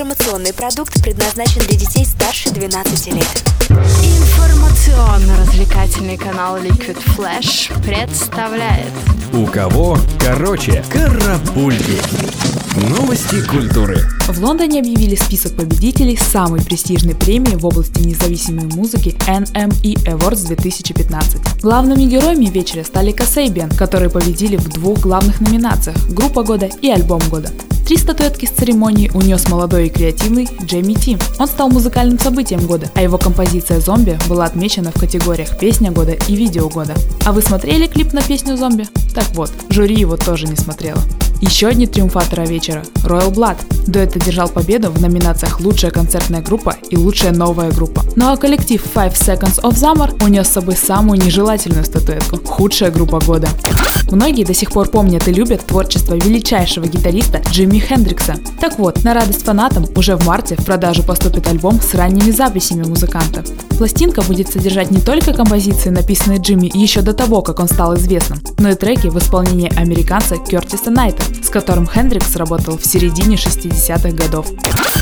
Информационный продукт предназначен для детей старше 12 лет. Информационно-развлекательный канал Liquid Flash представляет У кого короче карапульки. Новости культуры. В Лондоне объявили список победителей самой престижной премии в области независимой музыки NME Awards 2015. Главными героями вечера стали Касейбиан, которые победили в двух главных номинациях – группа года и альбом года. Три статуэтки с церемонии унес молодой и креативный Джейми Ти. Он стал музыкальным событием года, а его композиция «Зомби» была отмечена в категориях «Песня года» и «Видео года». А вы смотрели клип на песню «Зомби»? Так вот, жюри его тоже не смотрела. Еще одни триумфаторы вечера – Royal Blood. Дуэт одержал победу в номинациях «Лучшая концертная группа» и «Лучшая новая группа». Ну а коллектив Five Seconds of Summer унес с собой самую нежелательную статуэтку – «Худшая группа года». Многие до сих пор помнят и любят творчество величайшего гитариста Джимми Хендрикса. Так вот, на радость фанатам уже в марте в продажу поступит альбом с ранними записями музыканта. Пластинка будет содержать не только композиции, написанные Джимми еще до того, как он стал известным, но и треки в исполнении американца Кертиса Найта, с которым Хендрикс работал в середине 60-х годов.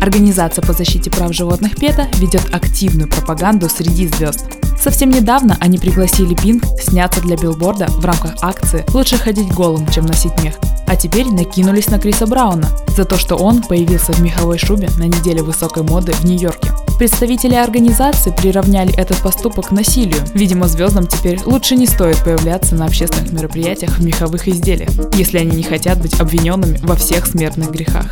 Организация по защите прав животных PETA ведет активную пропаганду среди звезд. Совсем недавно они пригласили Пинк сняться для билборда в рамках акции «Лучше ходить голым, чем носить мех». А теперь накинулись на Криса Брауна за то, что он появился в меховой шубе на неделе высокой моды в Нью-Йорке. Представители организации приравняли этот поступок к насилию. Видимо, звездам теперь лучше не стоит появляться на общественных мероприятиях в меховых изделиях, если они не хотят быть обвиненными во всех смертных грехах.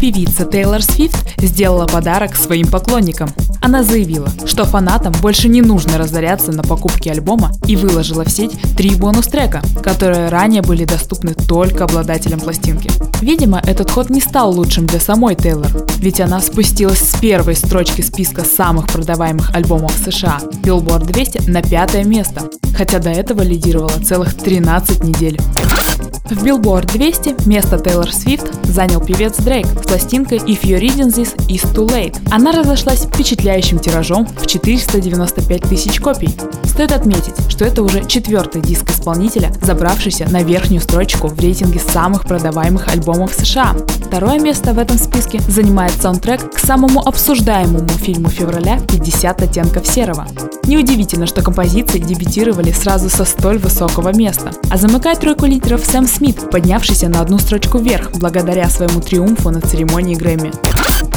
Певица Тейлор Свифт сделала подарок своим поклонникам. Она заявила, что фанатам больше не нужно разоряться на покупке альбома и выложила в сеть три бонус-трека, которые ранее были доступны только обладателям пластинки. Видимо, этот ход не стал лучшим для самой Тейлор, ведь она спустилась с первой строчки списка самых продаваемых альбомов США Billboard 200 на пятое место, хотя до этого лидировала целых 13 недель. В Billboard 200 место Тейлор Свифт занял певец Дрейк с пластинкой If You're Reading This Is Too Late. Она разошлась впечатляющим тиражом в 495 тысяч копий. Стоит отметить, что это уже четвертый диск исполнителя, забравшийся на верхнюю строчку в рейтинге самых продаваемых альбомов США. Второе место в этом списке занимает саундтрек к самому обсуждаемому фильму февраля «50 оттенков серого». Неудивительно, что композиции дебютировали сразу со столь высокого места. А замыкает тройку лидеров Сэм Смит, поднявшийся на одну строчку вверх благодаря своему триумфу на церемонии Грэмми.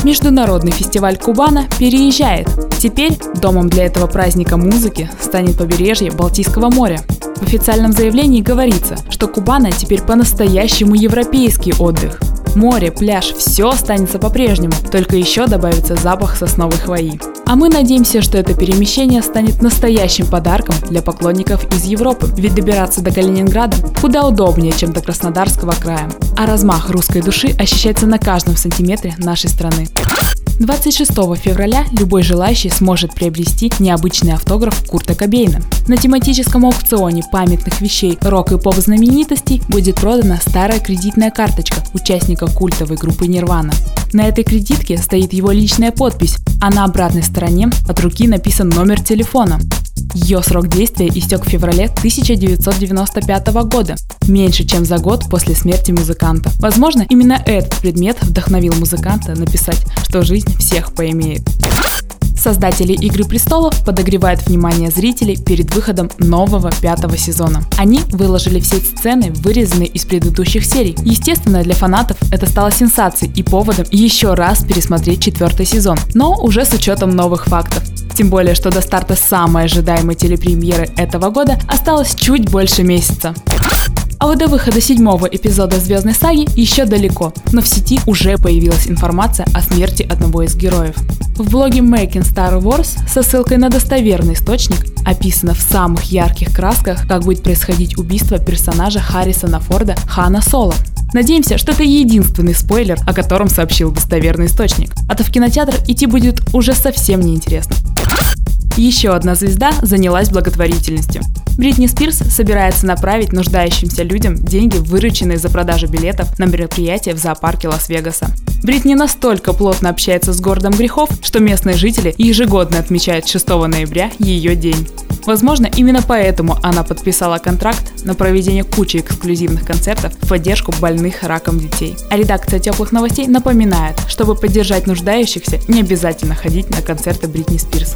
Международный фестиваль Кубана переезжает. Теперь домом для этого праздника музыки станет побережье Балтийского моря. В официальном заявлении говорится, что Кубана теперь по-настоящему европейский отдых. Море, пляж, все останется по-прежнему, только еще добавится запах сосновой хвои. А мы надеемся, что это перемещение станет настоящим подарком для поклонников из Европы, ведь добираться до Калининграда куда удобнее, чем до Краснодарского края. А размах русской души ощущается на каждом сантиметре нашей страны. 26 февраля любой желающий сможет приобрести необычный автограф Курта Кобейна. На тематическом аукционе памятных вещей рок и поп знаменитостей будет продана старая кредитная карточка участника культовой группы Нирвана. На этой кредитке стоит его личная подпись, а на обратной стороне от руки написан номер телефона. Ее срок действия истек в феврале 1995 года, меньше чем за год после смерти музыканта. Возможно, именно этот предмет вдохновил музыканта написать, что жизнь всех поимеет. Создатели «Игры престолов» подогревают внимание зрителей перед выходом нового пятого сезона. Они выложили в сеть сцены, вырезанные из предыдущих серий. Естественно, для фанатов это стало сенсацией и поводом еще раз пересмотреть четвертый сезон, но уже с учетом новых фактов. Тем более, что до старта самой ожидаемой телепремьеры этого года осталось чуть больше месяца. А вот до выхода седьмого эпизода «Звездной саги» еще далеко, но в сети уже появилась информация о смерти одного из героев. В блоге Making Star Wars со ссылкой на достоверный источник описано в самых ярких красках, как будет происходить убийство персонажа Харрисона Форда Хана Соло. Надеемся, что это единственный спойлер, о котором сообщил достоверный источник. А то в кинотеатр идти будет уже совсем неинтересно. Еще одна звезда занялась благотворительностью. Бритни Спирс собирается направить нуждающимся людям деньги, вырученные за продажу билетов на мероприятие в зоопарке Лас-Вегаса. Бритни настолько плотно общается с городом грехов, что местные жители ежегодно отмечают 6 ноября ее день. Возможно, именно поэтому она подписала контракт на проведение кучи эксклюзивных концертов в поддержку больных раком детей. А редакция теплых новостей напоминает, чтобы поддержать нуждающихся, не обязательно ходить на концерты Бритни Спирс.